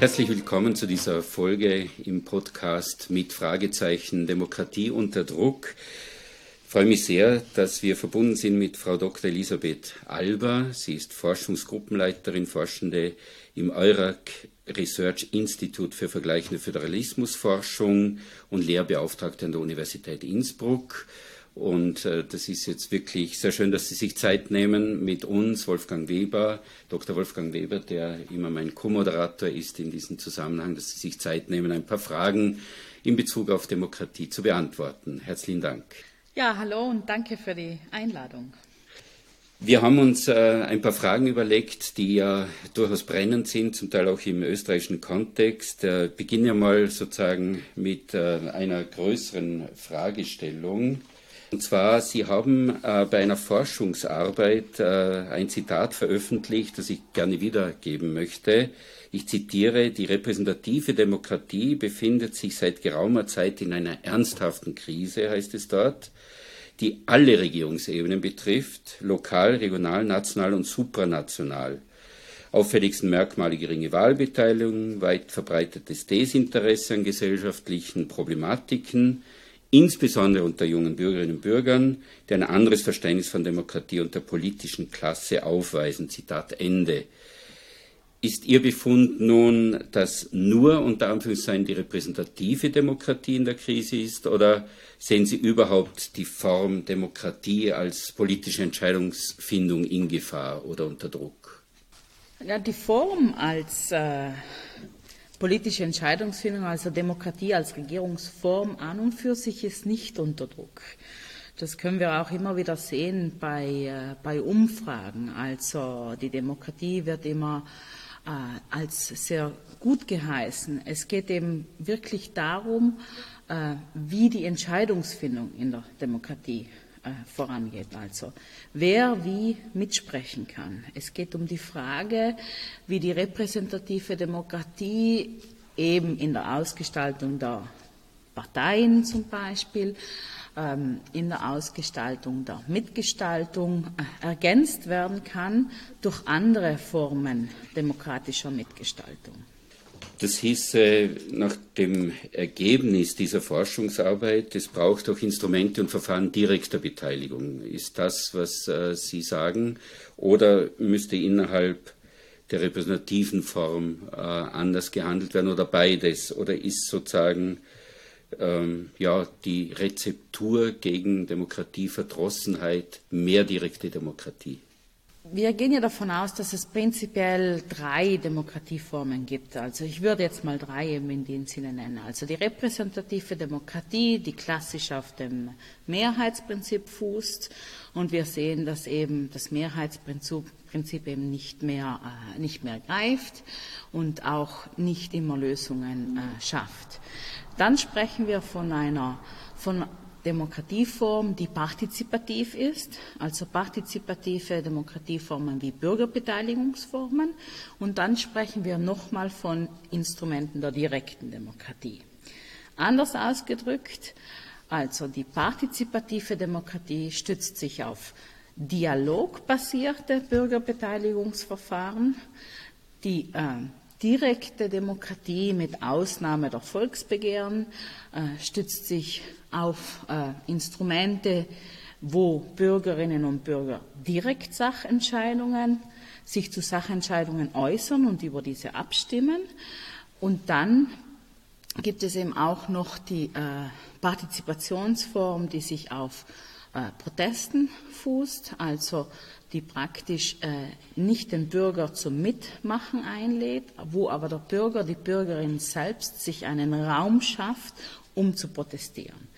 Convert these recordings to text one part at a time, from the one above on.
Herzlich willkommen zu dieser Folge im Podcast mit Fragezeichen Demokratie unter Druck. Ich freue mich sehr, dass wir verbunden sind mit Frau Dr. Elisabeth Alber. Sie ist Forschungsgruppenleiterin, Forschende im EURAC Research Institute für vergleichende Föderalismusforschung und Lehrbeauftragte an der Universität Innsbruck. Und äh, das ist jetzt wirklich sehr schön, dass Sie sich Zeit nehmen mit uns, Wolfgang Weber, Dr. Wolfgang Weber, der immer mein Co-Moderator ist in diesem Zusammenhang, dass Sie sich Zeit nehmen, ein paar Fragen in Bezug auf Demokratie zu beantworten. Herzlichen Dank. Ja, hallo und danke für die Einladung. Wir haben uns äh, ein paar Fragen überlegt, die ja durchaus brennend sind, zum Teil auch im österreichischen Kontext. Äh, beginne ja mal sozusagen mit äh, einer größeren Fragestellung. Und zwar, Sie haben äh, bei einer Forschungsarbeit äh, ein Zitat veröffentlicht, das ich gerne wiedergeben möchte. Ich zitiere, die repräsentative Demokratie befindet sich seit geraumer Zeit in einer ernsthaften Krise, heißt es dort, die alle Regierungsebenen betrifft, lokal, regional, national und supranational. Auffälligsten Merkmale geringe Wahlbeteiligung, weit verbreitetes Desinteresse an gesellschaftlichen Problematiken, insbesondere unter jungen Bürgerinnen und Bürgern, die ein anderes Verständnis von Demokratie und der politischen Klasse aufweisen. Zitat Ende. Ist Ihr Befund nun, dass nur unter Anführungszeichen die repräsentative Demokratie in der Krise ist oder sehen Sie überhaupt die Form Demokratie als politische Entscheidungsfindung in Gefahr oder unter Druck? Ja, die Form als äh, politische Entscheidungsfindung, also Demokratie als Regierungsform an und für sich ist nicht unter Druck. Das können wir auch immer wieder sehen bei, äh, bei Umfragen. Also die Demokratie wird immer äh, als sehr gut geheißen. Es geht eben wirklich darum, äh, wie die Entscheidungsfindung in der Demokratie äh, vorangeht. Also wer wie mitsprechen kann. Es geht um die Frage, wie die repräsentative Demokratie eben in der Ausgestaltung der Parteien zum Beispiel, ähm, in der Ausgestaltung der Mitgestaltung äh, ergänzt werden kann durch andere Formen demokratischer Mitgestaltung. Das hieße, nach dem Ergebnis dieser Forschungsarbeit, es braucht auch Instrumente und Verfahren direkter Beteiligung. Ist das, was äh, Sie sagen? Oder müsste innerhalb der repräsentativen Form äh, anders gehandelt werden oder beides? Oder ist sozusagen ähm, ja, die Rezeptur gegen Demokratieverdrossenheit mehr direkte Demokratie? Wir gehen ja davon aus, dass es prinzipiell drei Demokratieformen gibt. Also ich würde jetzt mal drei eben in dem Sinne nennen. Also die repräsentative Demokratie, die klassisch auf dem Mehrheitsprinzip fußt. Und wir sehen, dass eben das Mehrheitsprinzip eben nicht mehr, äh, nicht mehr greift und auch nicht immer Lösungen äh, schafft. Dann sprechen wir von einer, von Demokratieform, die partizipativ ist, also partizipative Demokratieformen wie Bürgerbeteiligungsformen. Und dann sprechen wir nochmal von Instrumenten der direkten Demokratie. Anders ausgedrückt, also die partizipative Demokratie stützt sich auf dialogbasierte Bürgerbeteiligungsverfahren, die äh, direkte Demokratie mit Ausnahme der Volksbegehren äh, stützt sich auf äh, Instrumente, wo Bürgerinnen und Bürger direkt Sachentscheidungen, sich zu Sachentscheidungen äußern und über diese abstimmen. Und dann gibt es eben auch noch die äh, Partizipationsform, die sich auf äh, Protesten fußt, also die praktisch äh, nicht den Bürger zum Mitmachen einlädt, wo aber der Bürger, die Bürgerin selbst sich einen Raum schafft, um zu protestieren.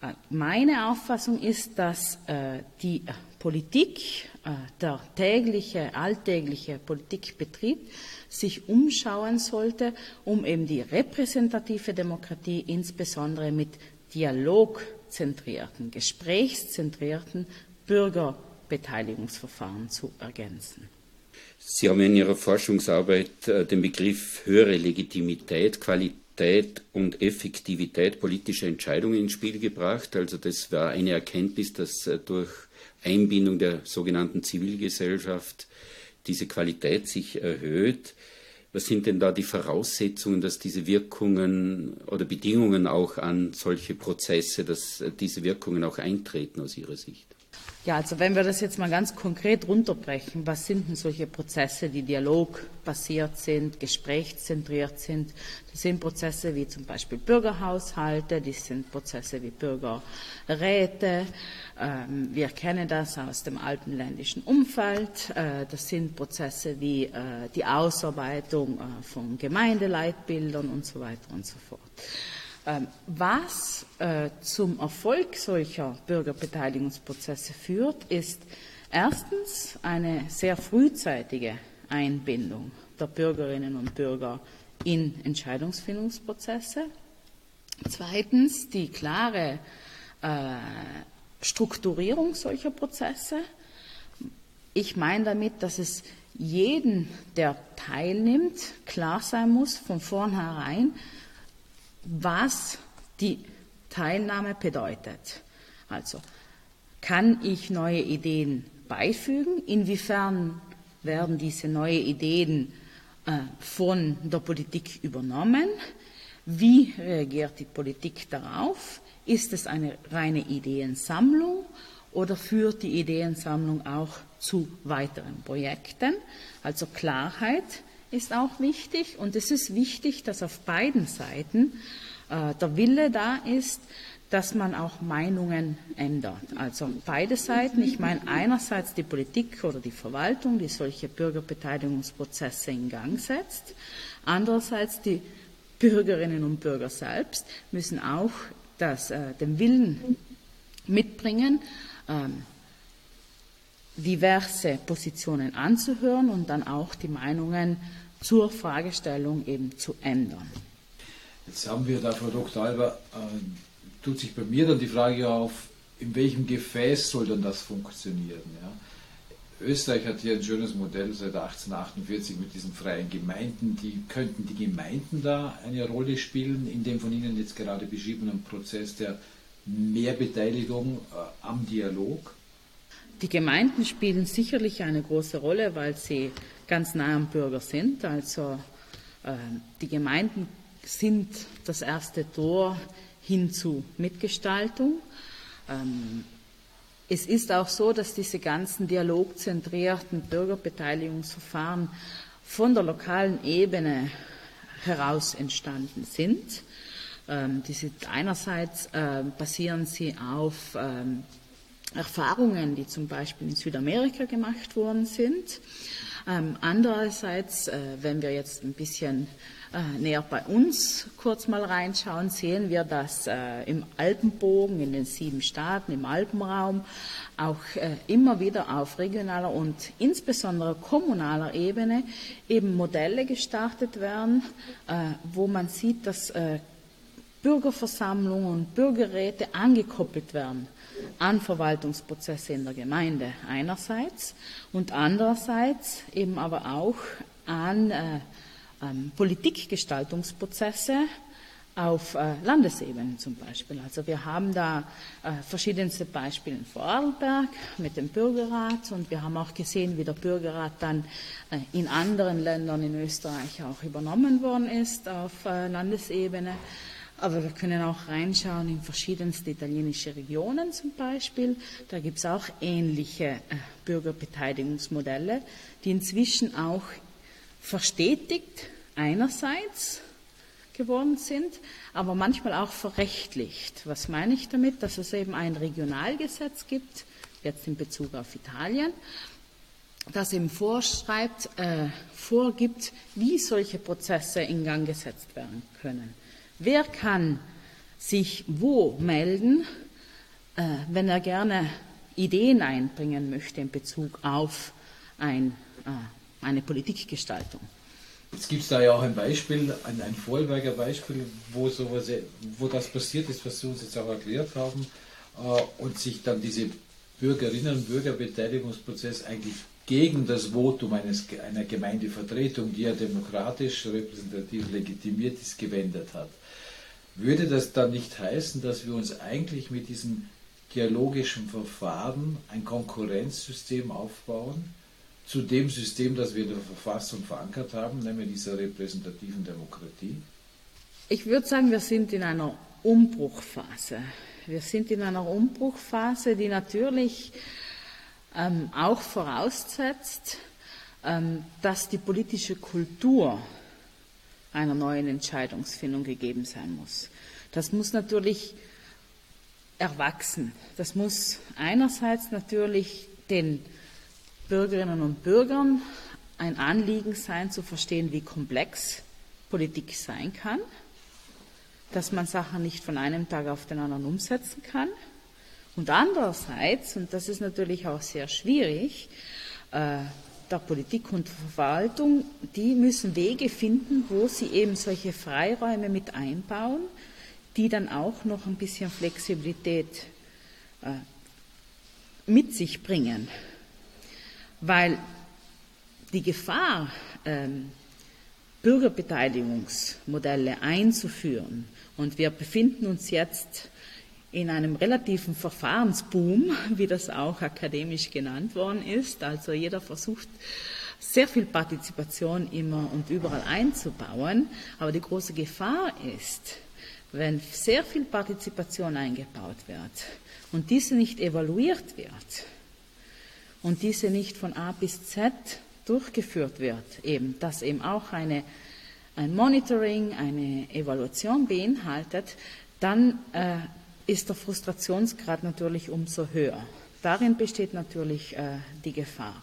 Äh, meine Auffassung ist, dass äh, die Politik, äh, der tägliche, alltägliche Politikbetrieb sich umschauen sollte, um eben die repräsentative Demokratie insbesondere mit dialogzentrierten, gesprächszentrierten Bürger Beteiligungsverfahren zu ergänzen. Sie haben in Ihrer Forschungsarbeit den Begriff höhere Legitimität, Qualität und Effektivität politischer Entscheidungen ins Spiel gebracht. Also das war eine Erkenntnis, dass äh, durch Einbindung der sogenannten Zivilgesellschaft diese Qualität sich erhöht. Was sind denn da die Voraussetzungen, dass diese Wirkungen oder Bedingungen auch an solche Prozesse, dass diese Wirkungen auch eintreten aus Ihrer Sicht? Ja, also wenn wir das jetzt mal ganz konkret runterbrechen, was sind denn solche Prozesse, die dialogbasiert sind, gesprächszentriert sind? Das sind Prozesse wie zum Beispiel Bürgerhaushalte, das sind Prozesse wie Bürgerräte. Ähm, wir kennen das aus dem alpenländischen Umfeld. Äh, das sind Prozesse wie äh, die Ausarbeitung äh, von Gemeindeleitbildern und so weiter und so fort. Ähm, was äh, zum Erfolg solcher Bürgerbeteiligungsprozesse führt, ist erstens eine sehr frühzeitige Einbindung der Bürgerinnen und Bürger in Entscheidungsfindungsprozesse. Zweitens die klare äh, Strukturierung solcher Prozesse. Ich meine damit, dass es jeden, der teilnimmt, klar sein muss von vornherein, was die Teilnahme bedeutet. Also kann ich neue Ideen beifügen? Inwiefern werden diese neuen Ideen äh, von der Politik übernommen? Wie reagiert die Politik darauf? Ist es eine reine Ideensammlung oder führt die Ideensammlung auch zu weiteren Projekten? Also Klarheit ist auch wichtig und es ist wichtig, dass auf beiden Seiten äh, der Wille da ist, dass man auch Meinungen ändert. Also beide Seiten. Ich meine einerseits die Politik oder die Verwaltung, die solche Bürgerbeteiligungsprozesse in Gang setzt. Andererseits die Bürgerinnen und Bürger selbst müssen auch das, äh, den Willen mitbringen, ähm, diverse Positionen anzuhören und dann auch die Meinungen zur Fragestellung eben zu ändern. Jetzt haben wir da, Frau Dr. Alber, äh, tut sich bei mir dann die Frage auf, in welchem Gefäß soll dann das funktionieren? Ja? Österreich hat hier ein schönes Modell seit 1848 mit diesen freien Gemeinden. Die könnten die Gemeinden da eine Rolle spielen in dem von Ihnen jetzt gerade beschriebenen Prozess der Mehrbeteiligung äh, am Dialog? Die Gemeinden spielen sicherlich eine große Rolle, weil sie ganz nah am Bürger sind. Also äh, die Gemeinden sind das erste Tor hin zu Mitgestaltung. Ähm, es ist auch so, dass diese ganzen dialogzentrierten Bürgerbeteiligungsverfahren von der lokalen Ebene heraus entstanden sind. Ähm, die sind einerseits äh, basieren sie auf ähm, Erfahrungen, die zum Beispiel in Südamerika gemacht worden sind. Ähm, andererseits, äh, wenn wir jetzt ein bisschen äh, näher bei uns kurz mal reinschauen, sehen wir, dass äh, im Alpenbogen, in den sieben Staaten, im Alpenraum auch immer wieder auf regionaler und insbesondere kommunaler Ebene eben Modelle gestartet werden, wo man sieht, dass Bürgerversammlungen und Bürgerräte angekoppelt werden an Verwaltungsprozesse in der Gemeinde einerseits und andererseits eben aber auch an äh, ähm, Politikgestaltungsprozesse auf äh, Landesebene zum Beispiel. Also wir haben da äh, verschiedenste Beispiele in Vorarlberg mit dem Bürgerrat und wir haben auch gesehen, wie der Bürgerrat dann äh, in anderen Ländern in Österreich auch übernommen worden ist auf äh, Landesebene. Aber wir können auch reinschauen in verschiedenste italienische Regionen zum Beispiel. Da gibt es auch ähnliche äh, Bürgerbeteiligungsmodelle, die inzwischen auch verstetigt einerseits geworden sind, aber manchmal auch verrechtlicht. Was meine ich damit? Dass es eben ein Regionalgesetz gibt, jetzt in Bezug auf Italien, das eben vorschreibt, äh, vorgibt, wie solche Prozesse in Gang gesetzt werden können. Wer kann sich wo melden, äh, wenn er gerne Ideen einbringen möchte in Bezug auf ein, äh, eine Politikgestaltung? Jetzt gibt es da ja auch ein Beispiel, ein, ein Vorarlberger Beispiel, wo, sowas, wo das passiert ist, was Sie uns jetzt auch erklärt haben, äh, und sich dann diese Bürgerinnen- und Bürgerbeteiligungsprozess eigentlich gegen das Votum eines, einer Gemeindevertretung, die ja demokratisch repräsentativ legitimiert ist, gewendet hat. Würde das dann nicht heißen, dass wir uns eigentlich mit diesem dialogischen Verfahren ein Konkurrenzsystem aufbauen, zu dem System, das wir in der Verfassung verankert haben, nämlich dieser repräsentativen Demokratie? Ich würde sagen, wir sind in einer Umbruchphase. Wir sind in einer Umbruchphase, die natürlich ähm, auch voraussetzt, ähm, dass die politische Kultur einer neuen Entscheidungsfindung gegeben sein muss. Das muss natürlich erwachsen. Das muss einerseits natürlich den Bürgerinnen und Bürgern ein Anliegen sein, zu verstehen, wie komplex Politik sein kann, dass man Sachen nicht von einem Tag auf den anderen umsetzen kann. Und andererseits, und das ist natürlich auch sehr schwierig, der Politik und Verwaltung, die müssen Wege finden, wo sie eben solche Freiräume mit einbauen, die dann auch noch ein bisschen Flexibilität äh, mit sich bringen. Weil die Gefahr, ähm, Bürgerbeteiligungsmodelle einzuführen, und wir befinden uns jetzt in einem relativen Verfahrensboom, wie das auch akademisch genannt worden ist. Also jeder versucht, sehr viel Partizipation immer und überall einzubauen. Aber die große Gefahr ist, wenn sehr viel Partizipation eingebaut wird und diese nicht evaluiert wird und diese nicht von A bis Z durchgeführt wird, eben, dass eben auch eine, ein Monitoring, eine Evaluation beinhaltet, dann äh, ist der Frustrationsgrad natürlich umso höher. Darin besteht natürlich äh, die Gefahr.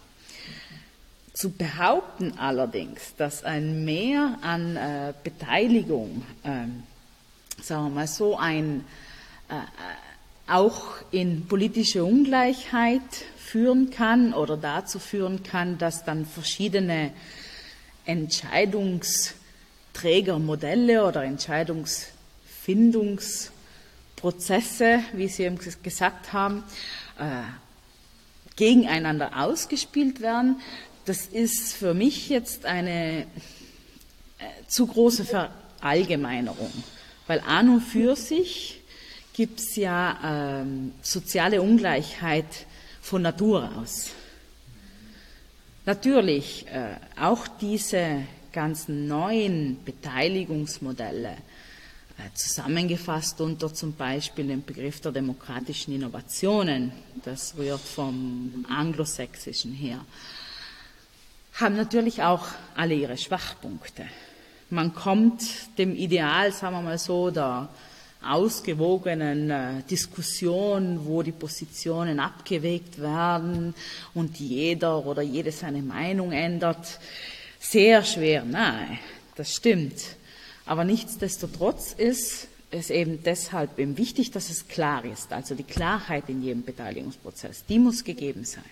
Zu behaupten allerdings, dass ein Mehr an äh, Beteiligung, äh, sagen wir mal so, ein äh, auch in politische Ungleichheit führen kann oder dazu führen kann, dass dann verschiedene Entscheidungsträgermodelle oder Entscheidungsfindungs Prozesse, wie Sie eben gesagt haben, äh, gegeneinander ausgespielt werden. Das ist für mich jetzt eine äh, zu große Verallgemeinerung, weil an und für sich gibt es ja ähm, soziale Ungleichheit von Natur aus. Natürlich, äh, auch diese ganzen neuen Beteiligungsmodelle äh, zusammengefasst unter zum Beispiel dem Begriff der demokratischen Innovationen, das rührt vom anglosächsischen her, haben natürlich auch alle ihre Schwachpunkte. Man kommt dem Ideal, sagen wir mal so, der ausgewogenen äh, Diskussion, wo die Positionen abgewegt werden und jeder oder jede seine Meinung ändert, sehr schwer nahe. Das stimmt. Aber nichtsdestotrotz ist es eben deshalb eben wichtig, dass es klar ist. Also die Klarheit in jedem Beteiligungsprozess, die muss gegeben sein.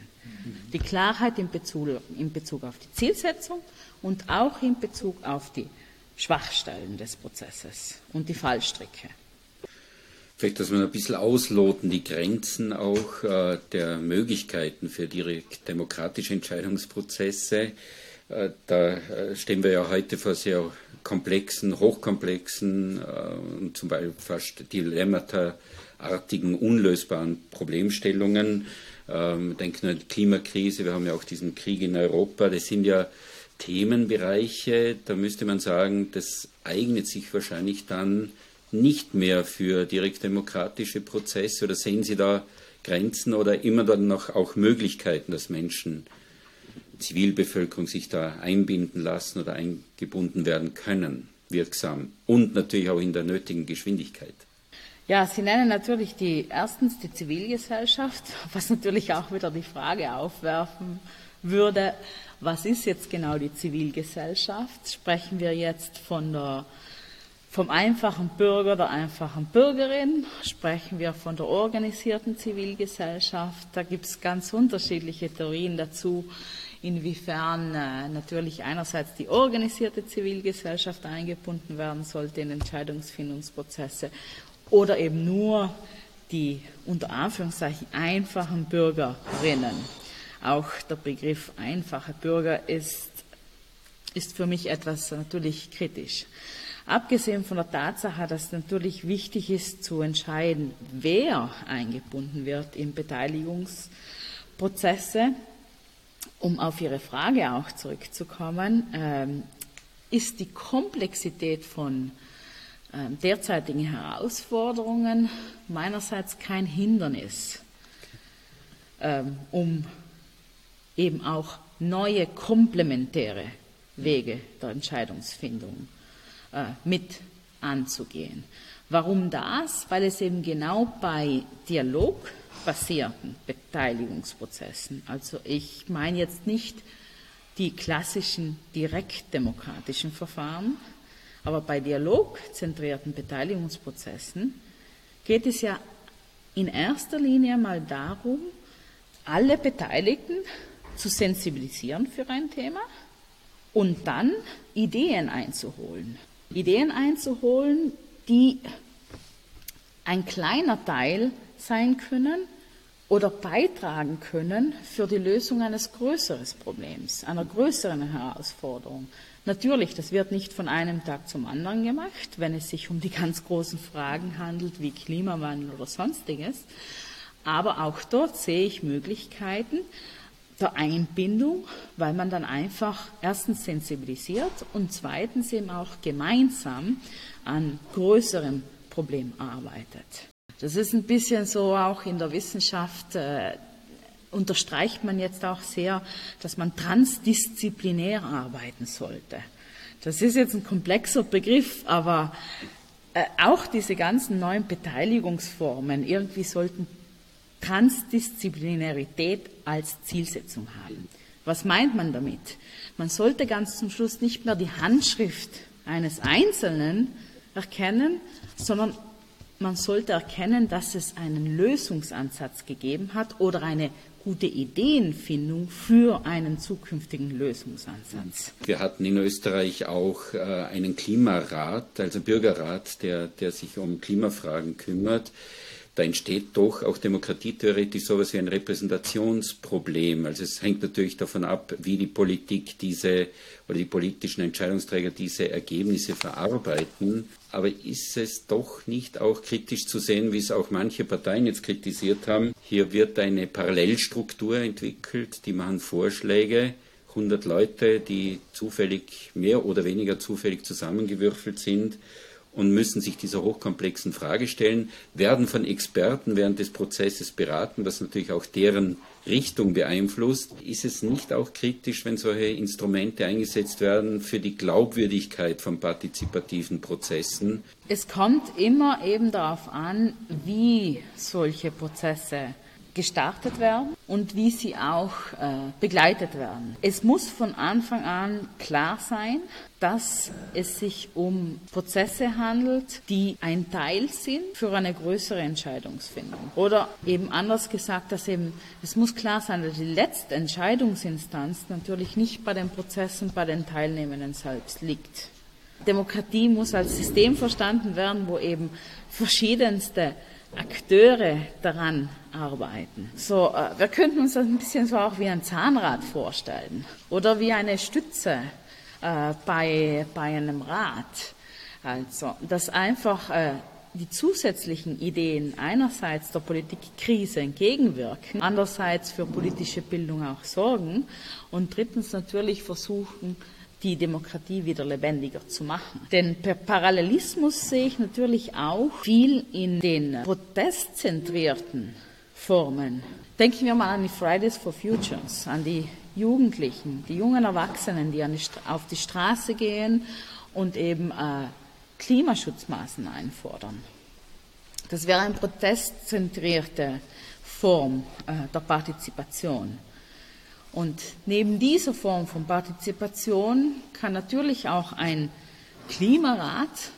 Die Klarheit in Bezug, in Bezug auf die Zielsetzung und auch in Bezug auf die Schwachstellen des Prozesses und die Fallstricke. Vielleicht, dass wir ein bisschen ausloten, die Grenzen auch äh, der Möglichkeiten für direkt demokratische Entscheidungsprozesse. Äh, da äh, stehen wir ja heute vor sehr komplexen, hochkomplexen äh, und zum Beispiel fast dilemmata-artigen, unlösbaren Problemstellungen. Ähm, denken an die Klimakrise, wir haben ja auch diesen Krieg in Europa. Das sind ja Themenbereiche, da müsste man sagen, das eignet sich wahrscheinlich dann nicht mehr für direktdemokratische Prozesse oder sehen Sie da Grenzen oder immer dann noch auch Möglichkeiten, dass Menschen Zivilbevölkerung sich da einbinden lassen oder eingebunden werden können, wirksam und natürlich auch in der nötigen Geschwindigkeit. Ja, Sie nennen natürlich die erstens die Zivilgesellschaft, was natürlich auch wieder die Frage aufwerfen würde, was ist jetzt genau die Zivilgesellschaft? Sprechen wir jetzt von der, vom einfachen Bürger, der einfachen Bürgerin? Sprechen wir von der organisierten Zivilgesellschaft? Da gibt es ganz unterschiedliche Theorien dazu inwiefern äh, natürlich einerseits die organisierte Zivilgesellschaft eingebunden werden sollte in Entscheidungsfindungsprozesse oder eben nur die unter Anführungszeichen einfachen Bürgerinnen. Auch der Begriff einfache Bürger ist, ist für mich etwas natürlich kritisch. Abgesehen von der Tatsache, dass natürlich wichtig ist zu entscheiden, wer eingebunden wird in Beteiligungsprozesse, Um auf Ihre Frage auch zurückzukommen, ähm, ist die Komplexität von ähm, derzeitigen Herausforderungen meinerseits kein Hindernis, ähm, um eben auch neue komplementäre Wege der Entscheidungsfindung äh, mit anzugehen. Warum das? Weil es eben genau bei dialogbasierten Beteiligungsprozessen, also ich meine jetzt nicht die klassischen direktdemokratischen Verfahren, aber bei dialogzentrierten Beteiligungsprozessen geht es ja in erster Linie mal darum, alle Beteiligten zu sensibilisieren für ein Thema und dann Ideen einzuholen. Ideen einzuholen, die ein kleiner Teil sein können oder beitragen können für die Lösung eines größeren Problems, einer größeren Herausforderung. Natürlich, das wird nicht von einem Tag zum anderen gemacht, wenn es sich um die ganz großen Fragen handelt, wie Klimawandel oder sonstiges. Aber auch dort sehe ich Möglichkeiten der Einbindung, weil man dann einfach erstens sensibilisiert und zweitens eben auch gemeinsam an größerem Problem arbeitet. Das ist ein bisschen so auch in der Wissenschaft, äh, unterstreicht man jetzt auch sehr, dass man transdisziplinär arbeiten sollte. Das ist jetzt ein komplexer Begriff, aber äh, auch diese ganzen neuen Beteiligungsformen irgendwie sollten Transdisziplinarität als Zielsetzung haben. Was meint man damit? Man sollte ganz zum Schluss nicht mehr die Handschrift eines Einzelnen erkennen, sondern man sollte erkennen, dass es einen Lösungsansatz gegeben hat oder eine gute Ideenfindung für einen zukünftigen Lösungsansatz. Wir hatten in Österreich auch äh, einen Klimarat, also Bürgerrat, der, der sich um Klimafragen kümmert da entsteht doch auch demokratietheoretisch sowas wie ein Repräsentationsproblem. Also es hängt natürlich davon ab, wie die Politik diese oder die politischen Entscheidungsträger diese Ergebnisse verarbeiten. Aber ist es doch nicht auch kritisch zu sehen, wie es auch manche Parteien jetzt kritisiert haben? Hier wird eine Parallelstruktur entwickelt, die machen Vorschläge, 100 Leute, die zufällig, mehr oder weniger zufällig zusammengewürfelt sind und müssen sich dieser hochkomplexen Frage stellen, werden von Experten während des Prozesses beraten, was natürlich auch deren Richtung beeinflusst. Ist es nicht auch kritisch, wenn solche Instrumente eingesetzt werden für die Glaubwürdigkeit von partizipativen Prozessen? Es kommt immer eben darauf an, wie solche Prozesse gestartet werden und wie sie auch äh, begleitet werden. Es muss von Anfang an klar sein, dass es sich um Prozesse handelt, die ein Teil sind für eine größere Entscheidungsfindung. Oder eben anders gesagt, dass eben, es muss klar sein, dass die letzte Entscheidungsinstanz natürlich nicht bei den Prozessen, bei den Teilnehmenden selbst liegt. Demokratie muss als System verstanden werden, wo eben verschiedenste Akteure daran arbeiten. So, äh, wir könnten uns das ein bisschen so auch wie ein Zahnrad vorstellen oder wie eine Stütze äh, bei, bei einem Rad. Also, dass einfach äh, die zusätzlichen Ideen einerseits der Politikkrise entgegenwirken, andererseits für politische Bildung auch sorgen und drittens natürlich versuchen, die Demokratie wieder lebendiger zu machen. Den Parallelismus sehe ich natürlich auch viel in den protestzentrierten Formen. Denken wir mal an die Fridays for Futures, an die Jugendlichen, die jungen Erwachsenen, die auf die Straße gehen und eben äh, Klimaschutzmaßnahmen einfordern. Das wäre eine protestzentrierte Form äh, der Partizipation. Und neben dieser Form von Partizipation kann natürlich auch ein Klimarat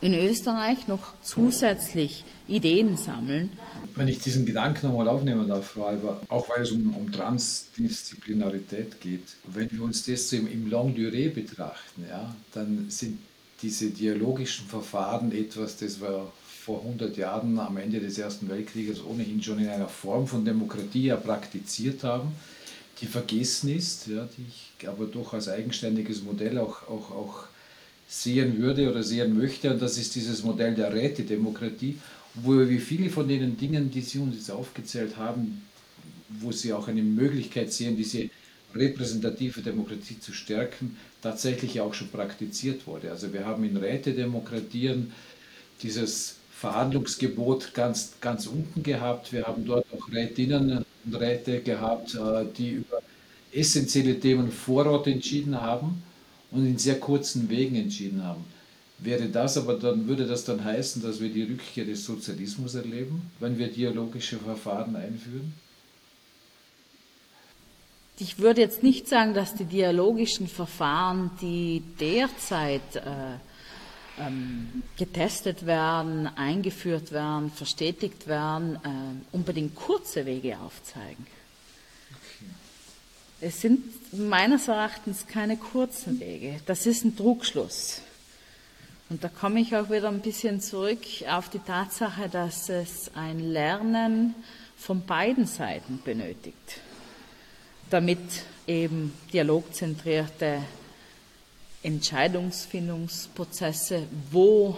in Österreich noch zusätzlich Ideen sammeln. Wenn ich diesen Gedanken nochmal aufnehmen darf, Frau Alber, auch weil es um, um Transdisziplinarität geht, wenn wir uns das im, im Long Durée betrachten, ja, dann sind diese dialogischen Verfahren etwas, das wir vor 100 Jahren am Ende des Ersten Weltkrieges ohnehin schon in einer Form von Demokratie ja praktiziert haben die vergessen ist, ja, die ich aber doch als eigenständiges Modell auch, auch, auch sehen würde oder sehen möchte. Und das ist dieses Modell der Rätedemokratie, wo wir viele von den Dingen, die Sie uns jetzt aufgezählt haben, wo Sie auch eine Möglichkeit sehen, diese repräsentative Demokratie zu stärken, tatsächlich auch schon praktiziert wurde. Also wir haben in Rätedemokratien dieses Verhandlungsgebot ganz, ganz unten gehabt. Wir haben dort auch Rätinnen Räte gehabt, äh, die über essentielle Themen vor Ort entschieden haben und in sehr kurzen Wegen entschieden haben. Wäre das aber dann, würde das dann heißen, dass wir die Rückkehr des Sozialismus erleben, wenn wir dialogische Verfahren einführen? Ich würde jetzt nicht sagen, dass die dialogischen Verfahren, die derzeit äh, ähm, getestet werden, eingeführt werden, verstetigt werden, äh, unbedingt kurze Wege aufzeigen. Es sind meines Erachtens keine kurzen Wege. Das ist ein Trugschluss. Und da komme ich auch wieder ein bisschen zurück auf die Tatsache, dass es ein Lernen von beiden Seiten benötigt, damit eben dialogzentrierte Entscheidungsfindungsprozesse, wo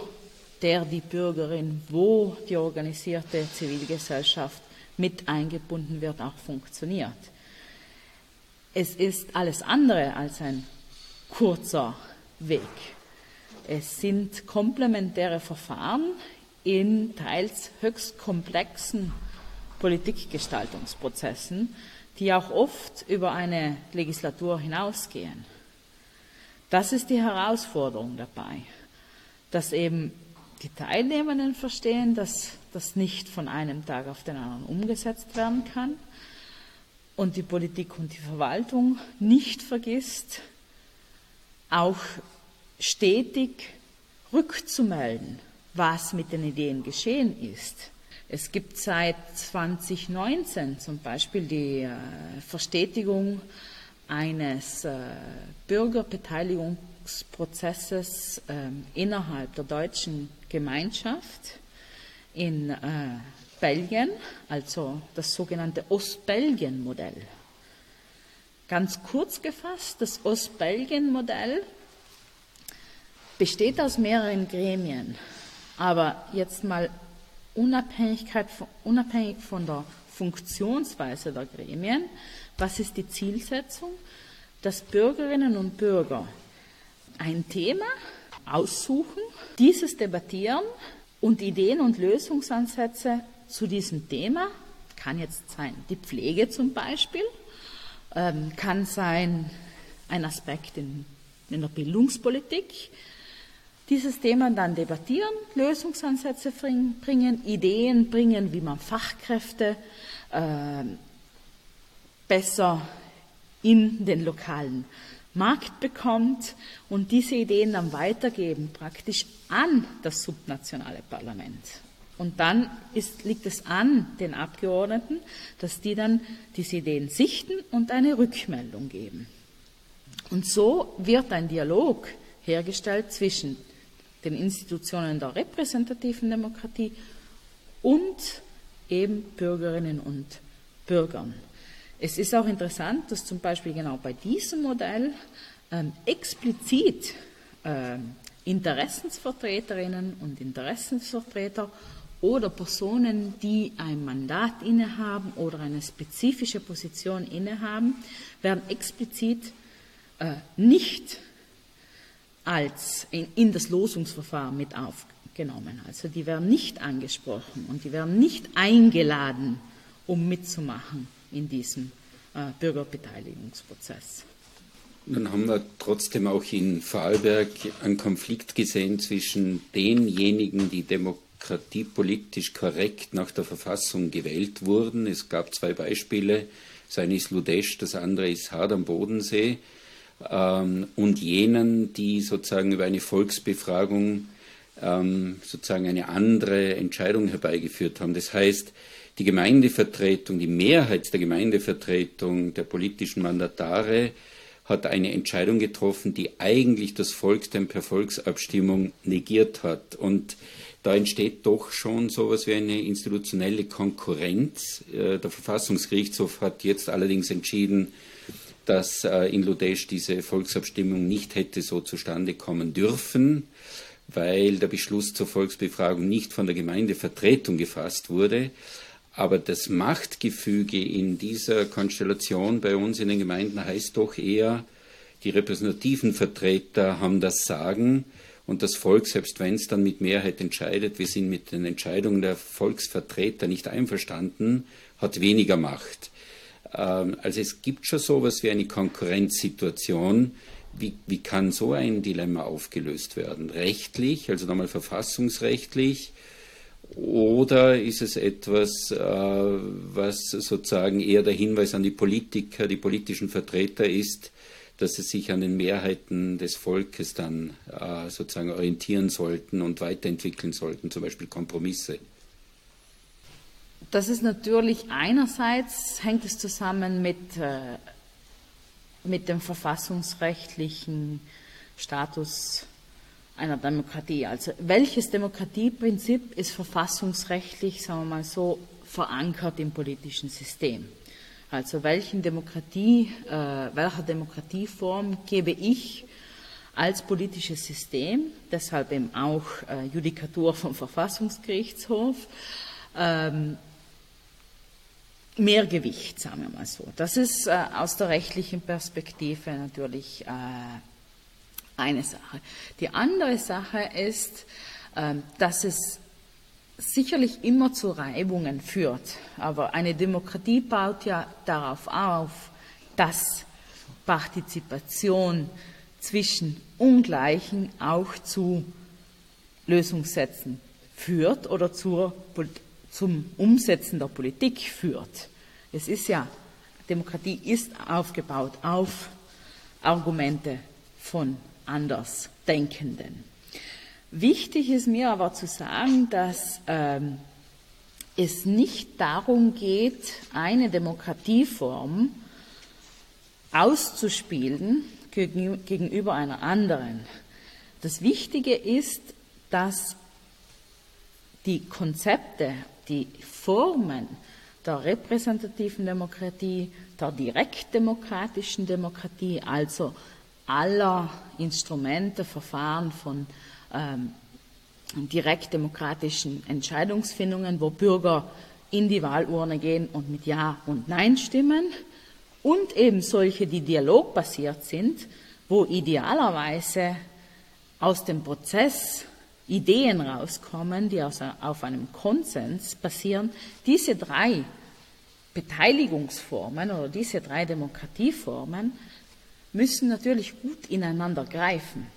der die Bürgerin, wo die organisierte Zivilgesellschaft mit eingebunden wird, auch funktioniert. Es ist alles andere als ein kurzer Weg. Es sind komplementäre Verfahren in teils höchst komplexen Politikgestaltungsprozessen, die auch oft über eine Legislatur hinausgehen. Das ist die Herausforderung dabei, dass eben die Teilnehmenden verstehen, dass das nicht von einem Tag auf den anderen umgesetzt werden kann und die Politik und die Verwaltung nicht vergisst, auch stetig rückzumelden, was mit den Ideen geschehen ist. Es gibt seit 2019 zum Beispiel die äh, Verstetigung eines äh, Bürgerbeteiligungsprozesses äh, innerhalb der deutschen Gemeinschaft in äh, Belgien, also das sogenannte Ostbelgien-Modell. Ganz kurz gefasst, das Ostbelgien-Modell besteht aus mehreren Gremien, aber jetzt mal unabhängig von der Funktionsweise der Gremien, was ist die Zielsetzung? Dass Bürgerinnen und Bürger ein Thema aussuchen, dieses debattieren und Ideen und Lösungsansätze zu diesem Thema, kann jetzt sein die Pflege zum Beispiel, ähm, kann sein ein Aspekt in, in der Bildungspolitik, dieses Thema dann debattieren, Lösungsansätze bringen, Ideen bringen, wie man Fachkräfte äh, besser in den lokalen Markt bekommt und diese Ideen dann weitergeben, praktisch an das subnationale Parlament. Und dann ist, liegt es an den Abgeordneten, dass die dann diese Ideen sichten und eine Rückmeldung geben. Und so wird ein Dialog hergestellt zwischen den Institutionen der repräsentativen Demokratie und eben Bürgerinnen und Bürgern. Es ist auch interessant, dass zum Beispiel genau bei diesem Modell ähm, explizit ähm, Interessensvertreterinnen und Interessensvertreter oder Personen, die ein Mandat innehaben oder eine spezifische Position innehaben, werden explizit äh, nicht als in, in, das Losungsverfahren mit aufgenommen. Also die werden nicht angesprochen und die werden nicht eingeladen, um mitzumachen in diesem äh, Bürgerbeteiligungsprozess. Nun haben wir trotzdem auch in Vorarlberg einen Konflikt gesehen zwischen denjenigen, die demokratiepolitisch korrekt nach der Verfassung gewählt wurden. Es gab zwei Beispiele. Das eine ist Ludesch, das andere ist Hard am Bodensee. Ähm, und jenen, die sozusagen über eine Volksbefragung ähm, sozusagen eine andere Entscheidung herbeigeführt haben. Das heißt, die Gemeindevertretung, die Mehrheit der Gemeindevertretung der politischen Mandatare hat eine Entscheidung getroffen, die eigentlich das Volk dann per Volksabstimmung negiert hat. Und da entsteht doch schon so etwas wie eine institutionelle Konkurrenz. Äh, der Verfassungsgerichtshof hat jetzt allerdings entschieden, dass äh, in Ludesch diese Volksabstimmung nicht hätte so zustande kommen dürfen, weil der Beschluss zur Volksbefragung nicht von der Gemeindevertretung gefasst wurde. Aber das Machtgefüge in dieser Konstellation bei uns in den Gemeinden heißt doch eher, die repräsentativen Vertreter haben das Sagen und das Volk, selbst wenn es dann mit Mehrheit entscheidet, wir sind mit den Entscheidungen der Volksvertreter nicht einverstanden, hat weniger Macht. Ähm, also es gibt schon so etwas wie eine Konkurrenzsituation. Wie, wie kann so ein Dilemma aufgelöst werden? Rechtlich, also nochmal verfassungsrechtlich, oder ist es etwas, äh, was sozusagen eher der Hinweis an die Politiker, die politischen Vertreter ist, dass sie sich an den Mehrheiten des Volkes dann äh, sozusagen orientieren sollten und weiterentwickeln sollten, zum Beispiel Kompromisse? Das ist natürlich einerseits hängt es zusammen mit, äh, mit dem verfassungsrechtlichen Status einer Demokratie. Also welches Demokratieprinzip ist verfassungsrechtlich, sagen wir mal so, verankert im politischen System? Also welchen Demokratie, äh, welcher Demokratieform gebe ich als politisches System, deshalb eben auch äh, Judikatur vom Verfassungsgerichtshof, ähm, mehr Gewicht, sagen wir mal so. Das ist äh, aus der rechtlichen Perspektive natürlich äh, eine Sache. Die andere Sache ist, äh, dass es sicherlich immer zu Reibungen führt. Aber eine Demokratie baut ja darauf auf, dass Partizipation zwischen Ungleichen auch zu Lösungssätzen führt oder zur, zum Umsetzen der Politik führt. Es ist ja, Demokratie ist aufgebaut auf Argumente von Andersdenkenden. Wichtig ist mir aber zu sagen, dass ähm, es nicht darum geht, eine Demokratieform auszuspielen gegenüber einer anderen. Das Wichtige ist, dass die Konzepte, die Formen der repräsentativen Demokratie, der direktdemokratischen Demokratie, also aller Instrumente, Verfahren von ähm, direktdemokratischen Entscheidungsfindungen, wo Bürger in die Wahlurne gehen und mit Ja und Nein stimmen und eben solche, die dialogbasiert sind, wo idealerweise aus dem Prozess Ideen rauskommen, die aus, auf einem Konsens basieren. Diese drei Beteiligungsformen oder diese drei Demokratieformen müssen natürlich gut ineinander greifen.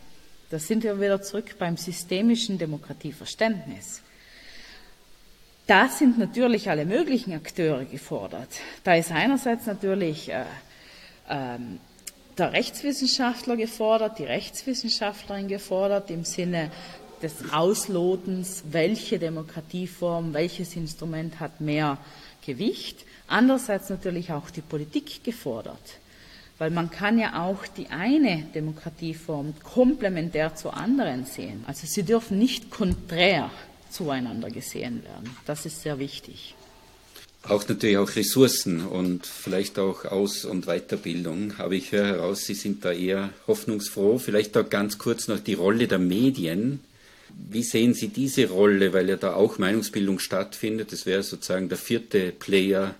Da sind wir wieder zurück beim systemischen Demokratieverständnis. Da sind natürlich alle möglichen Akteure gefordert. Da ist einerseits natürlich äh, äh, der Rechtswissenschaftler gefordert, die Rechtswissenschaftlerin gefordert im Sinne des Auslotens, welche Demokratieform, welches Instrument hat mehr Gewicht. Andererseits natürlich auch die Politik gefordert. Weil man kann ja auch die eine Demokratieform komplementär zur anderen sehen. Also sie dürfen nicht konträr zueinander gesehen werden. Das ist sehr wichtig. Auch natürlich auch Ressourcen und vielleicht auch Aus- und Weiterbildung. Aber ich höre heraus, Sie sind da eher hoffnungsfroh. Vielleicht auch ganz kurz noch die Rolle der Medien. Wie sehen Sie diese Rolle, weil ja da auch Meinungsbildung stattfindet? Das wäre sozusagen der vierte Player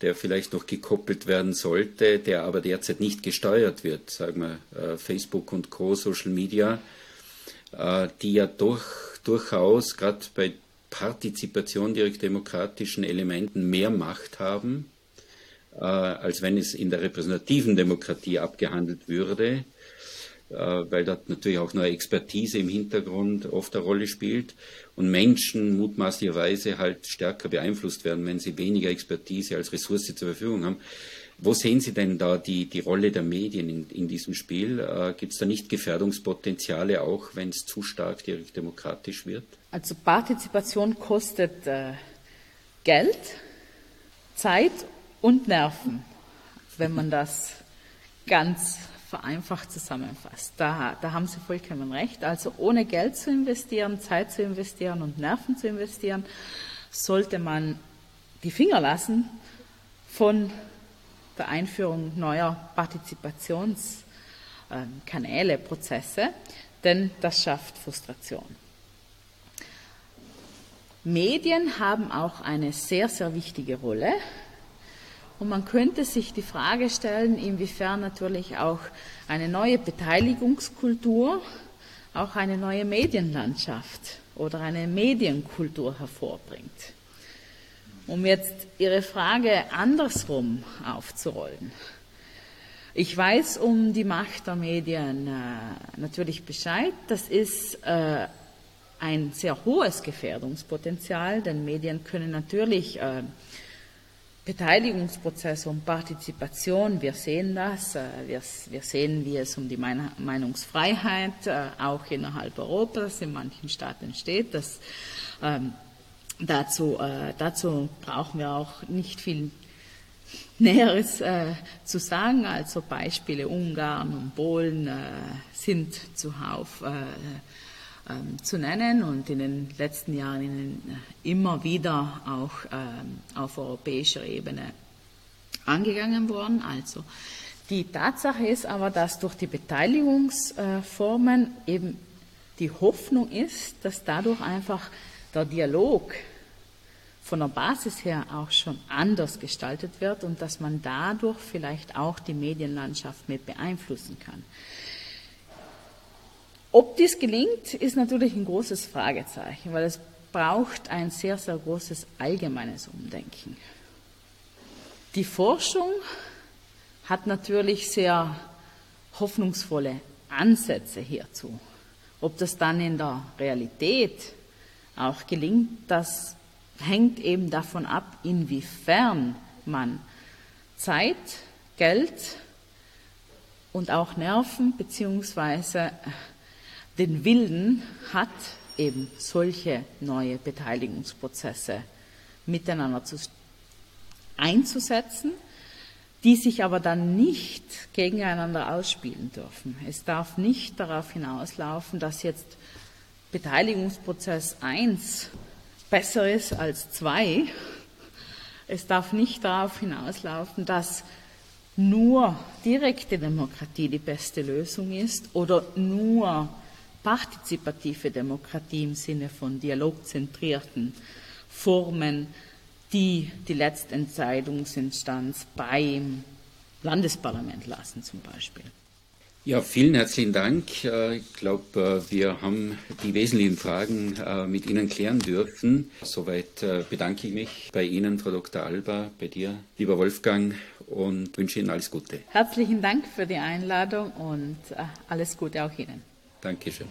der vielleicht noch gekoppelt werden sollte, der aber derzeit nicht gesteuert wird, sagen wir äh, Facebook und Co., Social Media, äh, die ja durch, durchaus gerade bei Partizipation direkt demokratischen Elementen mehr Macht haben, äh, als wenn es in der repräsentativen Demokratie abgehandelt würde. Äh, weil dort natürlich auch eine Expertise im Hintergrund oft eine Rolle spielt und Menschen mutmaßlicherweise halt stärker beeinflusst werden, wenn sie weniger Expertise als Ressource zur Verfügung haben. Wo sehen Sie denn da die, die Rolle der Medien in, in diesem Spiel? Äh, Gibt es da nicht Gefährdungspotenziale, auch wenn es zu stark direkt demokratisch wird? Also Partizipation kostet äh, Geld, Zeit und Nerven, wenn man das ganz vereinfacht zusammenfasst. Da, da haben Sie vollkommen recht. Also ohne Geld zu investieren, Zeit zu investieren und Nerven zu investieren, sollte man die Finger lassen von der Einführung neuer Partizipationskanäle, Prozesse, denn das schafft Frustration. Medien haben auch eine sehr, sehr wichtige Rolle. Und man könnte sich die Frage stellen, inwiefern natürlich auch eine neue Beteiligungskultur auch eine neue Medienlandschaft oder eine Medienkultur hervorbringt. Um jetzt Ihre Frage andersrum aufzurollen. Ich weiß um die Macht der Medien äh, natürlich Bescheid. Das ist äh, ein sehr hohes Gefährdungspotenzial, denn Medien können natürlich äh, Beteiligungsprozess und Partizipation, wir sehen das, äh, wir, wir, sehen, wie es um die Meinungsfreiheit äh, auch innerhalb Europas in manchen Staaten steht. Das, ähm, dazu, äh, dazu brauchen wir auch nicht viel Näheres äh, zu sagen. Also Beispiele Ungarn und Polen äh, sind zuhauf äh, ähm, zu nennen und in den letzten Jahren äh, immer wieder auch ähm, auf europäischer Ebene angegangen worden. Also die Tatsache ist aber, dass durch die Beteiligungsformen eben die Hoffnung ist, dass dadurch einfach der Dialog von der Basis her auch schon anders gestaltet wird und dass man dadurch vielleicht auch die Medienlandschaft mit beeinflussen kann. Ob dies gelingt, ist natürlich ein großes Fragezeichen, weil es braucht ein sehr, sehr großes allgemeines Umdenken. Die Forschung hat natürlich sehr hoffnungsvolle Ansätze hierzu. Ob das dann in der Realität auch gelingt, das hängt eben davon ab, inwiefern man Zeit, Geld und auch Nerven beziehungsweise den Willen hat, eben solche neue Beteiligungsprozesse miteinander zu, einzusetzen, die sich aber dann nicht gegeneinander ausspielen dürfen. Es darf nicht darauf hinauslaufen, dass jetzt Beteiligungsprozess 1 besser ist als 2. Es darf nicht darauf hinauslaufen, dass nur direkte Demokratie die beste Lösung ist oder nur partizipative Demokratie im Sinne von dialogzentrierten Formen, die die Letztentscheidungsinstanz beim Landesparlament lassen zum Beispiel. Ja, vielen herzlichen Dank. Äh, ich glaube, äh, wir haben die wesentlichen Fragen äh, mit Ihnen klären dürfen. Soweit bedanke ich mich bei Ihnen, Frau Dr. Alba, bei dir, lieber Wolfgang, und wünsche Ihnen alles Gute. Herzlichen Dank für die Einladung und alles Gute auch Ihnen. Dankeschön.